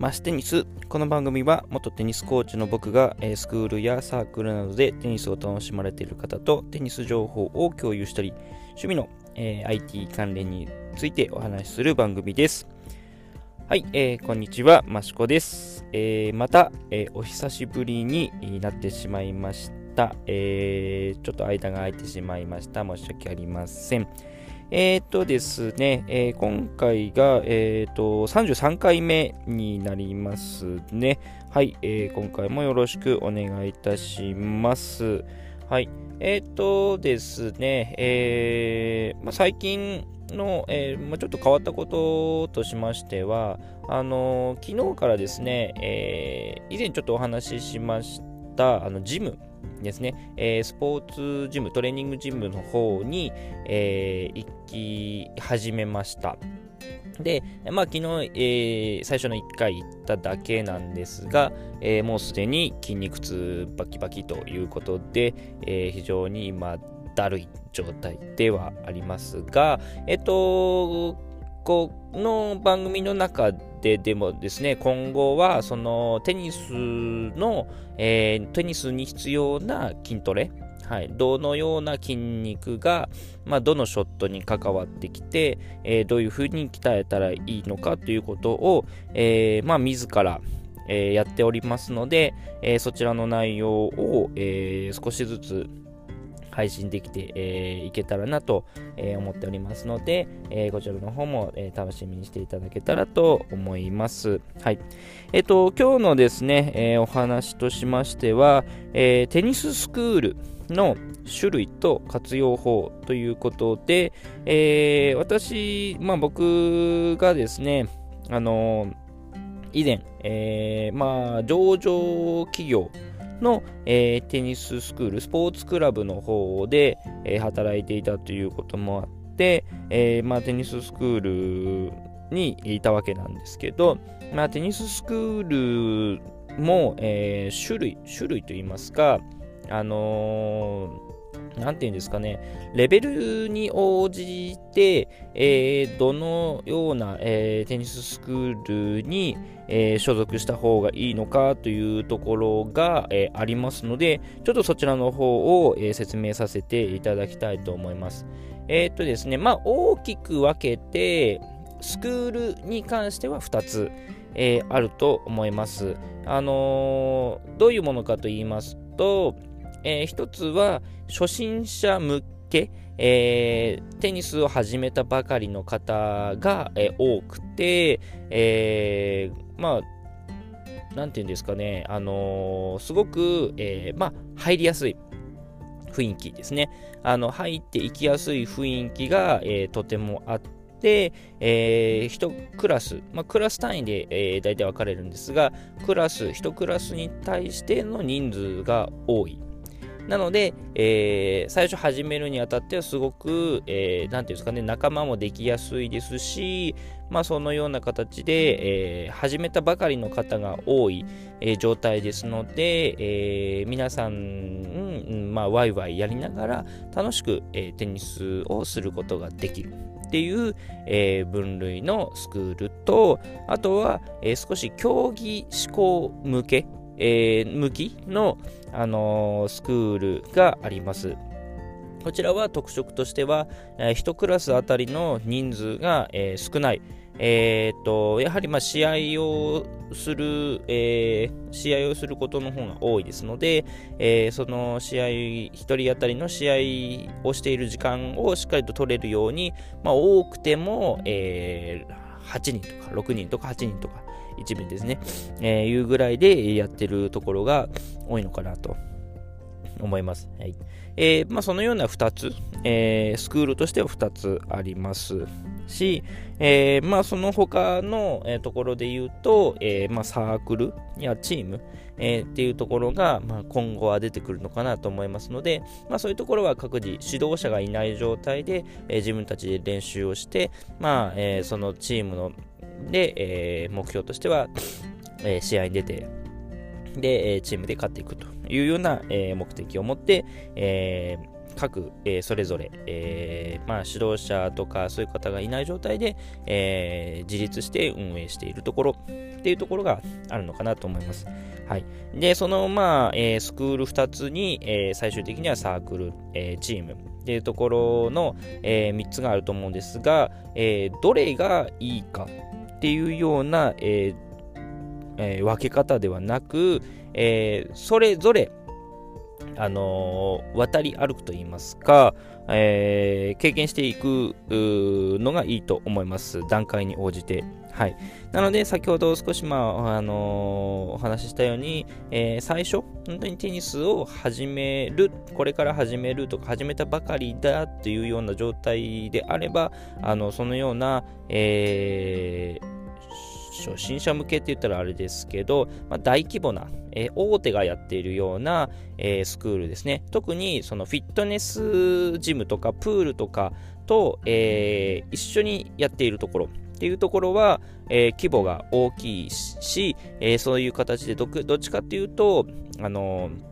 マステニス。この番組は元テニスコーチの僕がスクールやサークルなどでテニスを楽しまれている方とテニス情報を共有したり趣味の、IT 関連についてお話しする番組です。はい、えー、こんにちはマシコです、えー、また、え、お久しぶりになってしまいました、え、ちょっと間が空いてしまいました。申し訳ありません。えー、っとですね、えー、今回が、えー、っと33回目になりますね。はい、えー、今回もよろしくお願いいたします。はい、えー、っとですね、えーまあ、最近の、えーまあ、ちょっと変わったこととしましては、あのー、昨日からですね、えー、以前ちょっとお話ししましたあのジムですね、えー、スポーツジム、トレーニングジムの方に、えー、行き始めました。で、まあ、昨日、えー、最初の1回行っただけなんですが、えー、もうすでに筋肉痛バキバキということで、えー、非常に今、だるい状態ではありますが、えっと、この番組の中ででもですね、今後はそのテニスの、えー、テニスに必要な筋トレ、はい、どのような筋肉が、まあ、どのショットに関わってきて、えー、どういうふうに鍛えたらいいのかということを、えー、まあ、自ら、えー、やっておりますので、えそちらの内容を、え少しずつ配信できて、えー、いけたらなと、えー、思っておりますので、えー、こちらの方も、え楽しみにしていただけたらと思います。はい。えっ、と、今日のですね、えお話としましては、えテニススクールの種類と活用法ということで、え私、まあ僕がですね、あの以前、えまあ上場企業の、えー、テニススクール、スポーツクラブの方で、えー、働いていたということもあって、えー、まあ、テニススクールにいたわけなんですけど、まあ、テニススクールも、え種類、種類といいますか、あのなんていうんですかね、レベルに応じて、えー、どのような、えー、テニススクールに、えー、所属した方がいいのかというところが、えありますので、ちょっとそちらの方を、え説明させていただきたいと思います。えっとですね、まあ、大きく分けて、スクールに関しては2つ、えあると思います。あのどういうものかと言いますと、えー、一つは初心者向け、えー、テニスを始めたばかりの方が、えー、多くて、えー、まあ、なんていうんですかね、あのすごく、えまあ、入りやすい雰囲気ですね。あの、入っていきやすい雰囲気が、えとてもあって、え、1クラス、まあ、クラス単位で、え、大体分かれるんですが、クラス、1クラスに対しての人数が多い。なので、えー、最初始めるにあたってはすごく、えー、ていうんですかね、仲間もできやすいですし、まあ、そのような形で、えー、始めたばかりの方が多い、えー、状態ですので、えー、皆さん、うん、まあ、ワイワイやりながら楽しく、えー、テニスをすることができる。っていう、えー、分類のスクールと、あとは、えー、少し競技志向向け、えー、向きの、あの、スクールがあります。こちらは特色としては、え、1クラスあたりの人数が、え、少ない。えー、とやはりま試合をする、えー、試合をすることの方が多いですので、えー、その試合、1人当たりの試合をしている時間をしっかりと取れるように、まあ、多くても、え8人とか6人とか8人とか一部ですね、えー、いうぐらいでやってるところが多いのかなと思います。はい。えーまあ、そのような2つ、えー、スクールとしては2つあります。し、えーまあ、その他の、えー、ところで言うと、えーまあ、サークルやチーム、えー、っていうところが、まあ、今後は出てくるのかなと思いますので、まあ、そういうところは各自指導者がいない状態で、えー、自分たちで練習をして、まあえー、そのチームので、えー、目標としては、えー、試合に出て、で、チームで勝っていくというような、え、目的を持って、え、各、え、それぞれ、え、まあ、指導者とかそういう方がいない状態で、え、自立して運営しているところっていうところがあるのかなと思います。はい。で、その、まあ、えスクール2つに、え最終的にはサークル、えチームっていうところの、え3つがあると思うんですが、えどれがいいかっていうような、ええ分け方ではなく、えそれぞれあのー、渡り歩くといいますか、えー、経験していくのがいいと思います。段階に応じて。はい。なので、先ほど少し、まあ、あのー、お話ししたように、えー、最初、本当にテニスを始める、これから始めるとか、始めたばかりだっていうような状態であれば、あの、そのような、えー、初心者向けって言ったらあれですけど、まあ、大規模な、えー、大手がやっているような、えー、スクールですね。特にそのフィットネスジムとかプールとかと、えー、一緒にやっているところっていうところは、え、規模が大きいし、え、そういう形でどっちかっていうと、あのー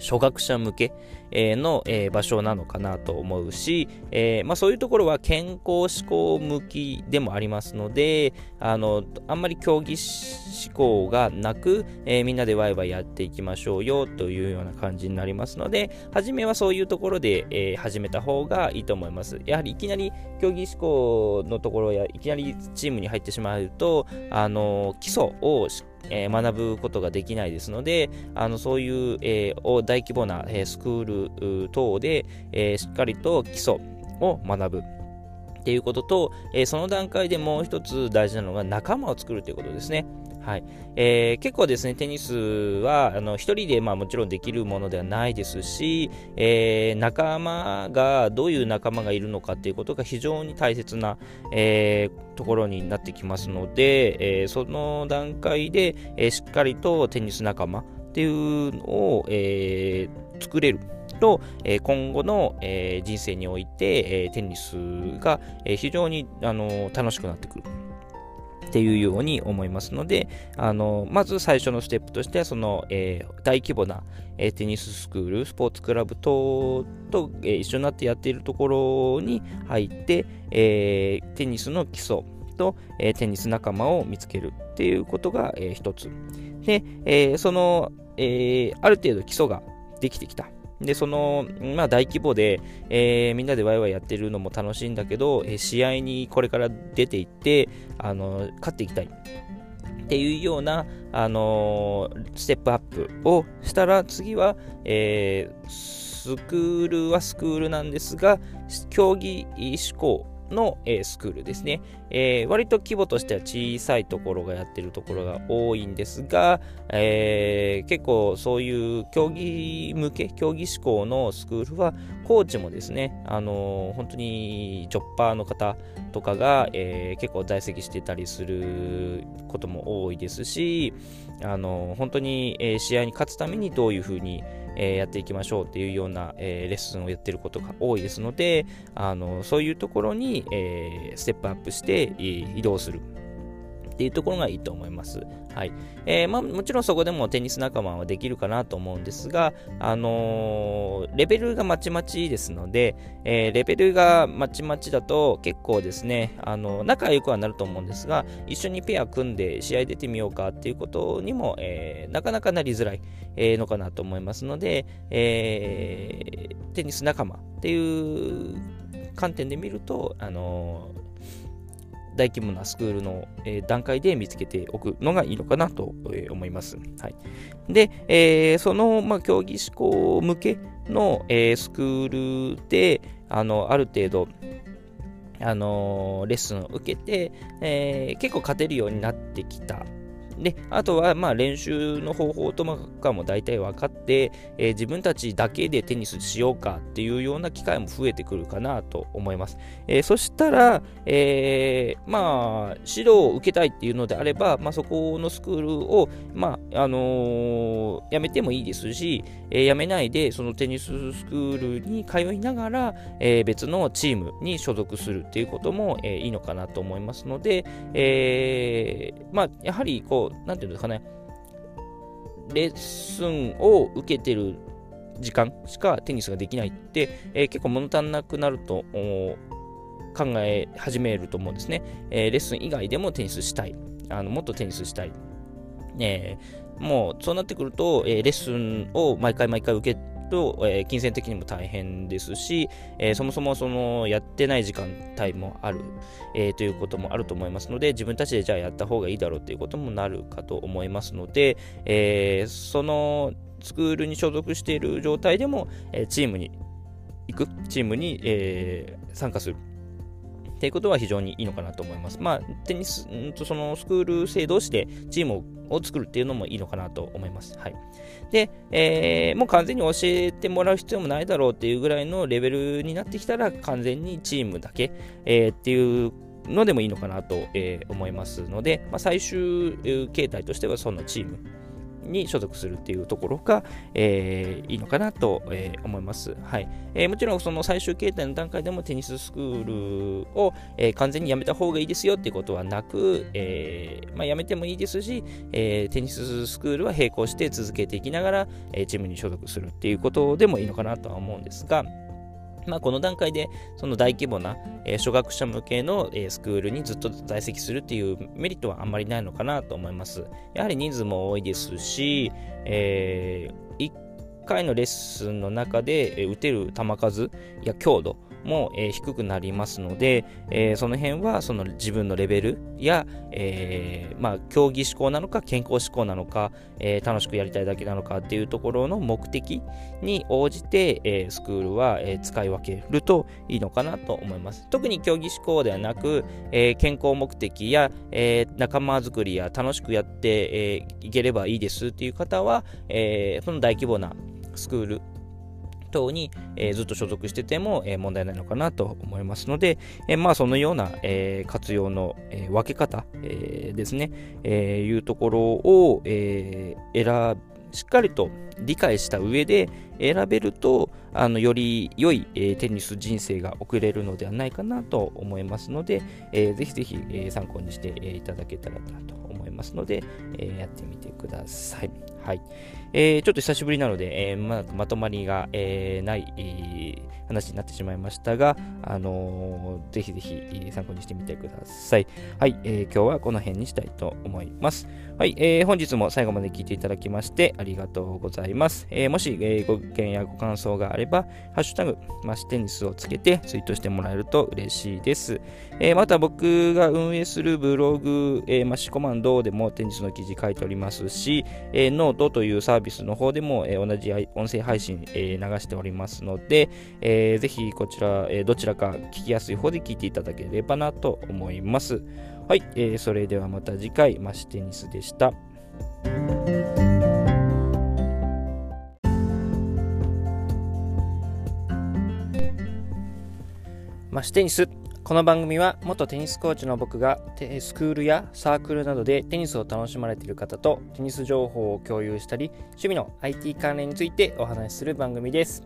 初学者向けの場所なのかなと思うし、えー、まあ、そういうところは健康志向向きでもありますのであのあんまり競技志向がなく、えー、みんなでワイワイやっていきましょうよというような感じになりますので初めはそういうところで、えー、始めた方がいいと思います。やはりいきなり競技志向のところやいきなりチームに入ってしまうとあの基礎をしえー、学ぶことができないですので、あのそういう、えー、大規模な、えー、スクール等で、えしっかりと基礎を学ぶ。っていうことと、えその段階でもう一つ大事なのが仲間を作るということですね。はいえー、結構ですね、テニスはあの一人で、まあ、もちろんできるものではないですし、えー、仲間がどういう仲間がいるのかということが非常に大切な、えー、ところになってきますので、えその段階で、えしっかりとテニス仲間っていうのを、え作れる。と、え今後の、え人生において、えテニスが、え非常に、あの楽しくなってくる。っていうように思いますので、あのまず最初のステップとしては、その、えー、大規模な、えー、テニススクール、スポーツクラブ等と、えー、一緒になってやっているところに入って、えテニスの基礎と、えテニス仲間を見つけるっていうことが、え一つ。で、えその、えある程度基礎ができてきた。で、その、まあ大規模で、えー、みんなでワイワイやってるのも楽しいんだけど、えー、試合にこれから出ていって、あの、勝っていきたい。っていうような、あの、ステップアップをしたら、次は、えー、スクールはスクールなんですが、競技志向の、えー、スクールですね、えー、割と規模としては小さいところがやってるところが多いんですが、えー、結構そういう競技向け、競技志向のスクールは、コーチもですね、あの本当にジョッパーの方とかが、え結構在籍してたりすることも多いですし、あの本当に、え試合に勝つためにどういうふうに、え、やっていきましょうっていうような、え、レッスンをやってることが多いですので、あのそういうところに、え、ステップアップして移動するっていうところがいいと思います。はいえーまあ、もちろんそこでもテニス仲間はできるかなと思うんですが、あのー、レベルがまちまちですので、えー、レベルがまちまちだと結構ですね、あの、仲良くはなると思うんですが、一緒にペア組んで試合出てみようかっていうことにも、えー、なかなかなりづらい、え、のかなと思いますので、えー、テニス仲間っていう観点で見ると、あの大規模なスクールの、え、段階で見つけておくのがいいのかなと、え、思います。はい、で、えー、その、まあ、競技志向向けの、えスクールであのある程度あのレッスンを受けて、え結構勝てるようになってきたで、あとは、まあ、練習の方法とかも大体分かって、えー、自分たちだけでテニスしようかっていうような機会も増えてくるかなと思います。えー、そしたら、えー、まあ、指導を受けたいっていうのであれば、まあ、そこのスクールを、まあ、あのやめてもいいですし、えやめないで、そのテニススクールに通いながら、え別のチームに所属するっていうことも、えいいのかなと思いますので、えまあ、やはり、こう、なんていうんですかね、レッスンを受けてる時間しかテニスができないって、えー、結構物足んなくなると考え始めると思うんですね。えー、レッスン以外でもテニスしたい。あのもっとテニスしたい。えー、もうそうなってくると、え、レッスンを毎回毎回受けと、えー、金銭的にも大変ですし、えー、そもそもそのやってない時間帯もある、えー、ということもあると思いますので、自分たちでじゃあやった方がいいだろうということもなるかと思いますので、えそのスクールに所属している状態でも、えチームに行く、チームに、え参加する。っていうことは非常にいいのかなと思います。まあ、テニス、んとそのスクール生同士でチームを作るっていうのもいいのかなと思います。はい。で、えー、もう完全に教えてもらう必要もないだろうっていうぐらいのレベルになってきたら、完全にチームだけ、えー、っていうのでもいいのかなと、え、思いますので、まあ、最終形態としてはそのチームに所属するっていうところが、えー、いいのかなと、えー、思います。はいえー、もちろんその最終形態の段階でもテニススクールを、え、完全にやめた方がいいですよっていうことはなく、えーまあ、やめてもいいですし、え、テニススクールは並行して続けていきながら、えー、チームに所属するっていうことでもいいのかなとは思うんですが、まあ、この段階でその大規模な、え、初学者向けの、え、スクールにずっと在籍するっていうメリットはあんまりないのかなと思います。やはり人数も多いですし、えー、1回のレッスンの中で、え、打てる球数や強度も、え、低くなりますので、え、その辺はその自分のレベルや、え、まあ、競技志向なのか健康志向なのか、え楽しくやりたいだけなのかっていうところの目的に応じて、えスクールは、え使い分けるといいのかなと思います。特に競技志向ではなく、え健康目的や、え仲間づくりや楽しくやって、えいければいいですっていう方は、えその大規模なスクール等に、えー、ずっと所属してても、えー、問題ないのかなと思いますので、えー、まあそのような、え活用の、え分け方、えですね、えいうところを、え選しっかりと理解した上で選べるとあのより良い、えー、テニス人生が送れるのではないかなと思いますので、えー、ぜひぜひ、えー、参考にして、えー、いただけたらなとますので、えー、やってみてください。はい。えー、ちょっと久しぶりなので、えー、ままとまりが、えー、ない、えー、話になってしまいましたが、あのー、ぜひぜひ参考にしてみてください。はい、えー、今日はこの辺にしたいと思います。はい、えー、本日も最後まで聞いていただきましてありがとうございます。えー、もし、えー、ご意見やご感想があれば、ハッシュタグ、マシテニスをつけてツイートしてもらえると嬉しいです。えー、また僕が運営するブログ、えー、マシコマンドでもテニスの記事書いておりますし、えー、ノートというサービスの方でも、えー、同じ音声配信、えー、流しておりますので、えー、ぜひこちら、えー、どちらか聞きやすい方で聞いていただければなと思います。はい、えー、それではまた次回、マシテニスでした。マシテニスこの番組は元テニスコーチの僕がスクールやサークルなどでテニスを楽しまれている方とテニス情報を共有したり趣味の IT 関連についてお話しする番組です。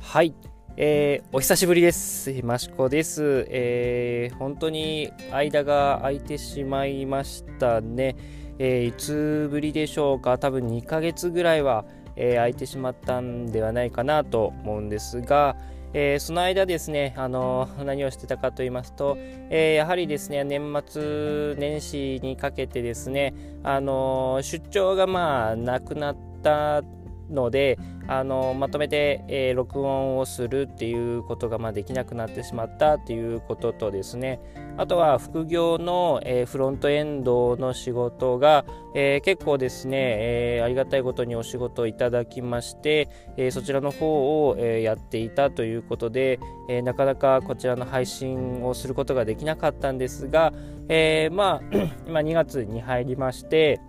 はい、えー、お久しぶりです。マシコです、えー、本当に間が空いてしまいましたね。えー、いつぶりでしょうか多分2ヶ月ぐらいは、えー、空いてしまったんではないかなと思うんですが、えー、その間ですね、あの何をしてたかと言いますと、えー、やはりですね、年末年始にかけてですね、あの出張がまあなくなったので、あのまとめて、えー、録音をするっていうことが、まあ、できなくなってしまったっていうこととですね。あとは副業の、えー、フロントエンドの仕事が、えー、結構ですね、えありがたいことにお仕事をいただきまして、えそちらの方を、えやっていたということで、えなかなかこちらの配信をすることができなかったんですが、えまあ 今2月に入りまして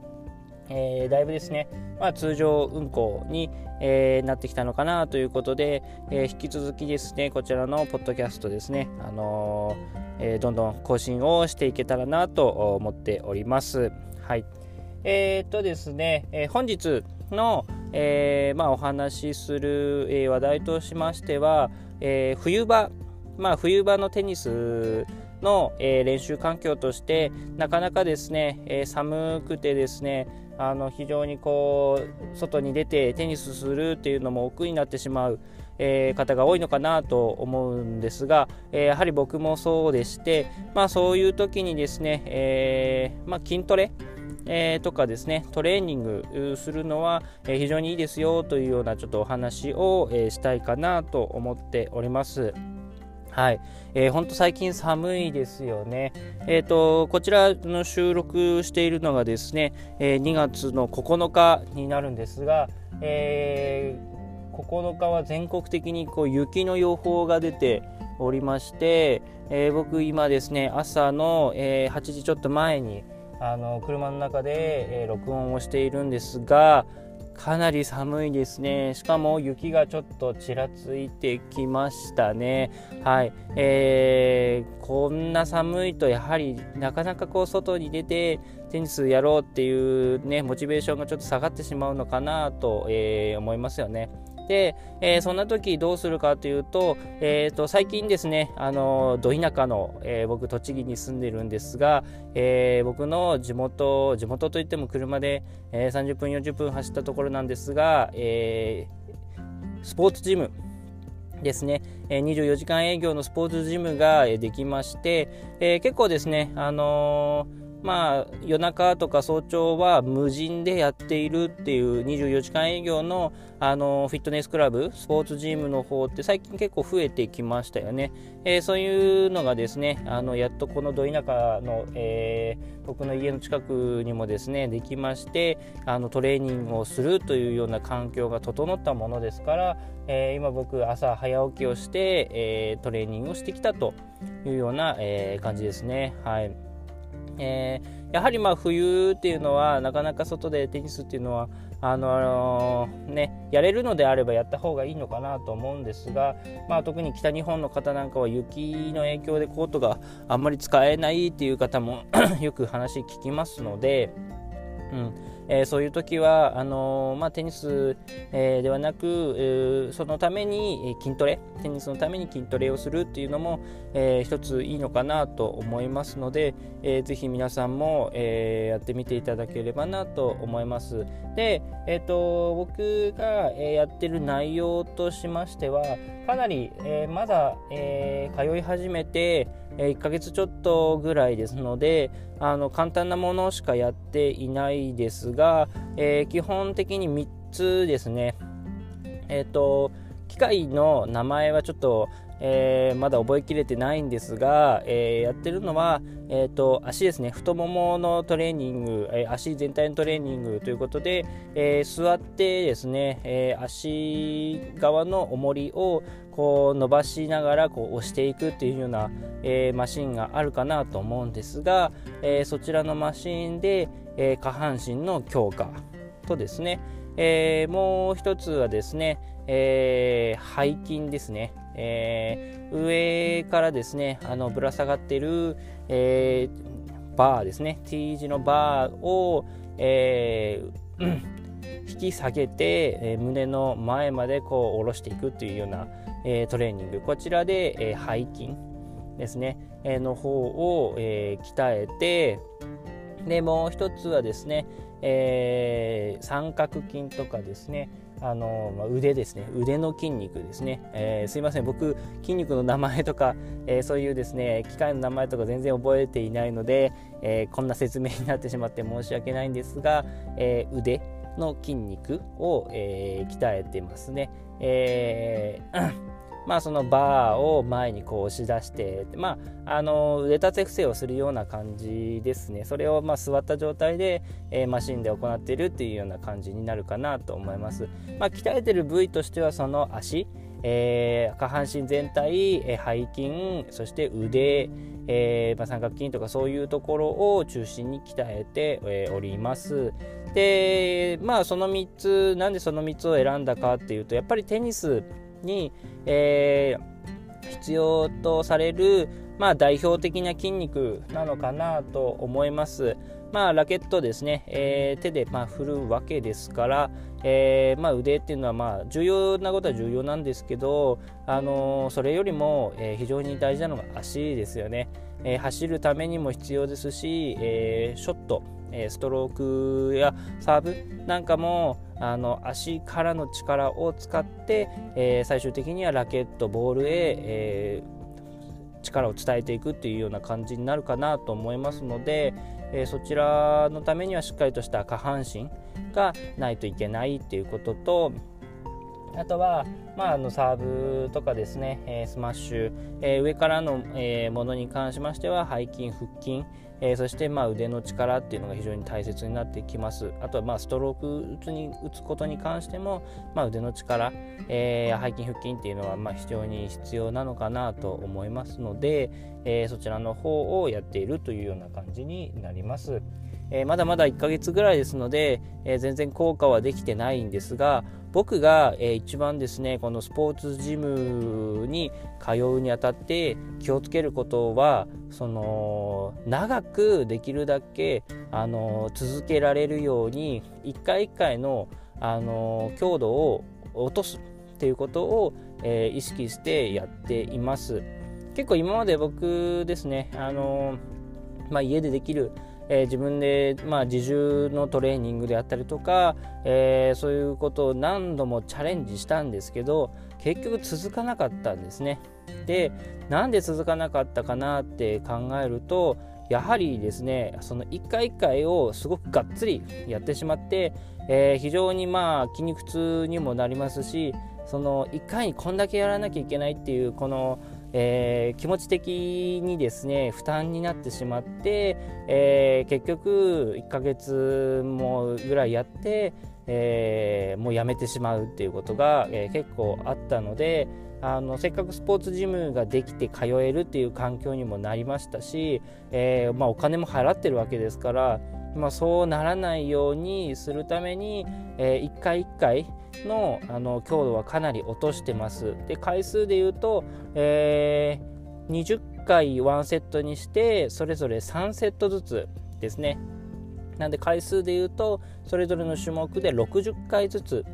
えー、だいぶですね、まあ、通常運行に、えー、なってきたのかなということで、えー、引き続きですね、こちらのポッドキャストですね、あのえどんどん更新をしていけたらなと思っております。はい。えっとですね、え本日の、えまあ、お話しする、え話題としましては、え冬場、まあ、冬場のテニスの、え、練習環境としてなかなかですね、え、寒くてですねあの非常にこう外に出てテニスするっていうのも億劫になってしまう、えー、方が多いのかなと思うんですが、えー、やはり僕もそうでして、まあ、そういう時にですね、えー、まあ、筋トレえー、とかですねトレーニングするのは、え、非常にいいですよというようなちょっとお話を、え、したいかなと思っております。はい、えー、ほんと最近寒いですよね。えっ、ー、と、こちらの収録しているのがですね、えー、2月の9日になるんですが、えー、9日は全国的にこう雪の予報が出ておりまして、えー、僕今ですね、朝の、えー、8時ちょっと前に、あの車の中で、えー、録音をしているんですがかなり寒いですね。しかも雪がちょっとちらついてきましたね。はい、えー、こんな寒いとやはりなかなかこう外に出てテニスやろうっていうねモチベーションがちょっと下がってしまうのかなと、えー、思いますよね。で、えー、そんな時どうするかというと,、えーと、最近ですねあのど田舎の、えー、僕栃木に住んでるんですが、えー、僕の地元地元といっても車で、えー、30分40分走ったところなんですが、え、スポーツジムですね、え24時間営業のスポーツジムができまして、え結構ですね、あのーまあ、夜中とか早朝は無人でやっているっていう24時間営業のあのフィットネスクラブ、スポーツジムの方って最近結構増えてきましたよね。えー、そういうのがですね、あのやっとこのど田舎の、えー、僕の家の近くにもですね、できまして、あのトレーニングをするというような環境が整ったものですから、えー、今僕朝早起きをして、えトレーニングをしてきたというような、え感じですね。はい。えー、やはりま冬っていうのはなかなか外でテニスっていうのはあのー、ね、やれるのであればやった方がいいのかなと思うんですが、まあ、特に北日本の方なんかは雪の影響でコートがあんまり使えないっていう方も よく話聞きますので、うん。えー、そういう時はあのー、まあ、テニス、えー、ではなく、そのために筋トレテニスのために筋トレをするっていうのも、えー、一ついいのかなと思いますので、えー、ぜひ皆さんも、え、やってみていただければなと思います。で、えーと、僕が、えやってる内容としましてはかなり、えまだ、え通い始めてえ1ヶ月ちょっとぐらいですのであの簡単なものしかやっていないですが、がえー、基本的に3つですね。えっ、ー、と機械の名前はちょっとえー、まだ覚えきれてないんですが、えー、やってるのは、えーと、足ですね。太もものトレーニング、えー、足全体のトレーニングということで、え座ってですね、え足側の重りをこう伸ばしながらこう押していくっていうような、えマシンがあるかなと思うんですが、えそちらのマシンで、え下半身の強化とですね、えもう一つはですね、え背筋ですね、え、上からですねあのぶら下がっている、え、バーですね。T 字のバーを、え、引き下げて、え、胸の前までこう下ろしていくというような、え、トレーニング。こちらで、え、背筋ですね、え、の方を、え、鍛えてでもう一つはですね、えー、三角筋とかですねあの、まあ、腕ですね。腕の筋肉ですね、えー、すいません。僕筋肉の名前とか、えー、そういうですね機械の名前とか全然覚えていないので、えー、こんな説明になってしまって 申し訳ないんですが、え腕の筋肉を、え鍛えてますね、えーまあ、そのバーを前にこう押し出して、まあ、あの腕立て伏せをするような感じですね。それをま座った状態で、えー、マシンで行っているっていうような感じになるかなと思います、まあ、鍛えてる部位としてはその足、えー、下半身全体、えー、背筋そして腕、えーまあ、三角筋とかそういうところを中心に鍛えて、え、おります。でまあその3つなんでその3つを選んだかっていうとやっぱりテニスに、えー、必要とされる、まあ、代表的な筋肉なのかなと思います。まあ、ラケットですね、えー、手でま振るわけですから、えーま、腕っていうのはまあ重要なことは重要なんですけど、あの、それよりも、え、非常に大事なのが足ですよね。え、走るためにも必要ですし、え、ショット、えストロークやサーブなんかもあの足からの力を使って、え最終的にはラケットボールへ、え力を伝えていくっていうような感じになるかなと思いますので、えそちらのためにはしっかりとした下半身がないといけないっていうこととあとは、まあ、あのサーブとかですね、えー、スマッシュ、えー、上からの、えー、ものに関しましては背筋、腹筋、えそしてまあ腕の力っていうのが非常に大切になってきます。あとはまあストローク打つに打つことに関しても、まあ、腕の力、えー背筋、腹筋っていうのはまあ非常に必要なのかなと思いますので、えそちらの方をやっているというような感じになります。えまだまだ1ヶ月ぐらいですので、え全然効果はできてないんですが、僕が、えー、一番ですねこのスポーツジムに通うにあたって気をつけることはその長くできるだけあの続けられるように一回一回のあの強度を落とすっていうことを、えー、意識してやっています。結構今まで僕ですねあの、まあ、家でできるえー、自分で、まあ、自重のトレーニングであったりとか、えー、そういうことを何度もチャレンジしたんですけど結局続かなかったんですね。でなんで続かなかったかなって考えるとやはりですねその一回一回をすごくがっつりやってしまって、えー、非常にまあ筋肉痛にもなりますしその1回にこんだけやらなきゃいけないっていうこのえー、気持ち的にですね負担になってしまって、えー、結局1ヶ月もぐらいやって、えー、もうやめてしまうっていうことが、え結構あったのであのせっかくスポーツジムができて通えるっていう環境にもなりましたし、えまあ、お金も払ってるわけですからまあ、そうならないようにするために、えー、1回1回のあの強度はかなり落としてます。で回数で言うと、えー、20回1セットにしてそれぞれ3セットずつですね。なんで回数で言うとそれぞれの種目で60回ずつ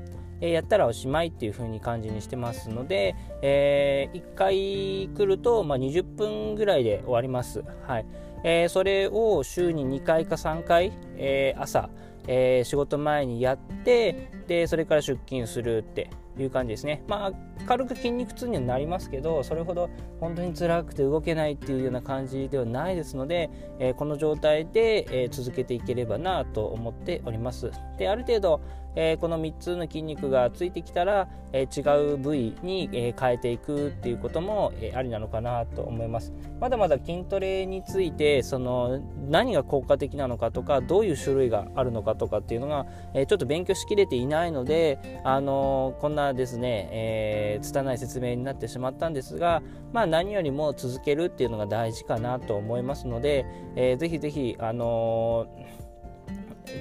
えやったらおしまいっていう風に感じにしてますので、えー、1回来ると、まあ、20分ぐらいで終わります。はいえー、それを週に2回か3回、えー、朝、え仕事前にやってでそれから出勤するっていう感じですね。まあ、軽く筋肉痛にはなりますけど、それほど本当に辛くて動けないっていうような感じではないですので、えー、この状態で、えー、続けていければなと思っております。で、ある程度、えー、この3つの筋肉がついてきたら、え違う部位に、え変えていくっていうことも、えありなのかなと思います。まだまだ筋トレについて、その何が効果的なのかとか、どういう種類があるのかとかっていうのが、えちょっと勉強しきれていないので、あのこんなですね、えー、拙い説明になってしまったんですが、まあ、何よりも続けるっていうのが大事かなと思いますので、えー、ぜひぜひ、あのー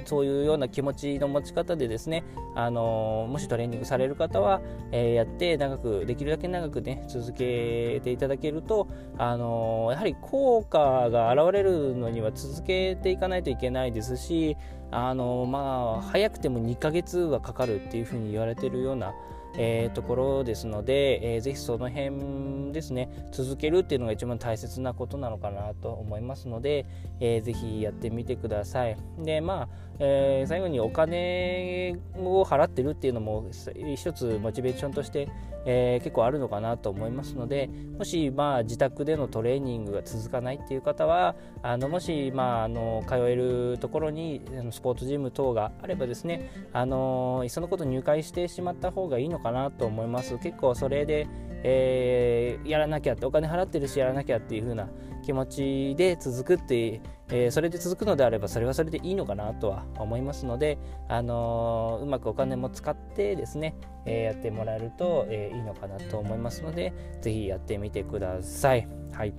そういうような気持ちの持ち方でですね、あのもしトレーニングされる方は、えー、やって長くできるだけ長くね続けていただけると、あのやはり効果が現れるのには続けていかないといけないですし、あのまあ早くても2ヶ月はかかるっていうふうに言われてるようなえー、ところですので、えー、ぜひその辺ですね続けるっていうのが一番大切なことなのかなと思いますので、えー、ぜひやってみてください。でまあ、えー、最後にお金を払ってるっていうのも一つモチベーションとして、えー、結構あるのかなと思いますのでもしまあ自宅でのトレーニングが続かないっていう方はあのもしまああの通えるところにスポーツジム等があればですねあのいっそのこと入会してしまった方がいいのかなと思います。結構それで、えー、やらなきゃってお金払ってるしやらなきゃっていう風な気持ちで続くって、えー、それで続くのであればそれはそれでいいのかなとは思いますので、あのー、うまくお金も使ってですね、えー、やってもらえると、えいいのかなと思いますので是非やってみてください。はい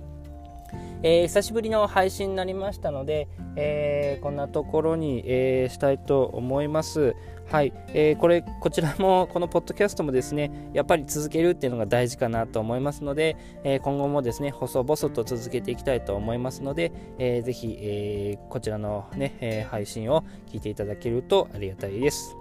えー、久しぶりの配信になりましたので、えー、こんなところに、え、したいと思います。はい、えーこれこちらも このポッドキャストもですねやっぱり続けるっていうのが大事かなと思いますので、え今後もですね細々と続けていきたいと思いますので、えー、ぜひ、えこちらのね、え配信を聞いていただけるとありがたいです。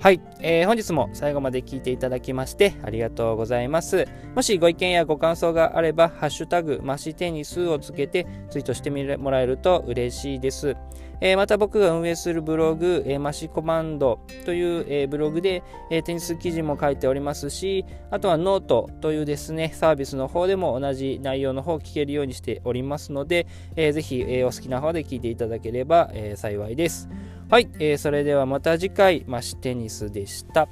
はい、えー、本日も最後まで聞いていただきましてありがとうございます。もしご意見やご感想があれば、ハッシュタグ、マシテニスをつけてツイートしてもらえると嬉しいです。えー、また僕が運営するブログ、えー、マシコマンドという、えー、ブログで、えー、テニス記事も書いておりますし、あとはノートというですね、サービスの方でも同じ内容の方を聞けるようにしておりますので、えー、ぜひ、えー、お好きな方で聞いていただければ、えー、幸いです。はい、えー、それではまた次回、マシテニスでした。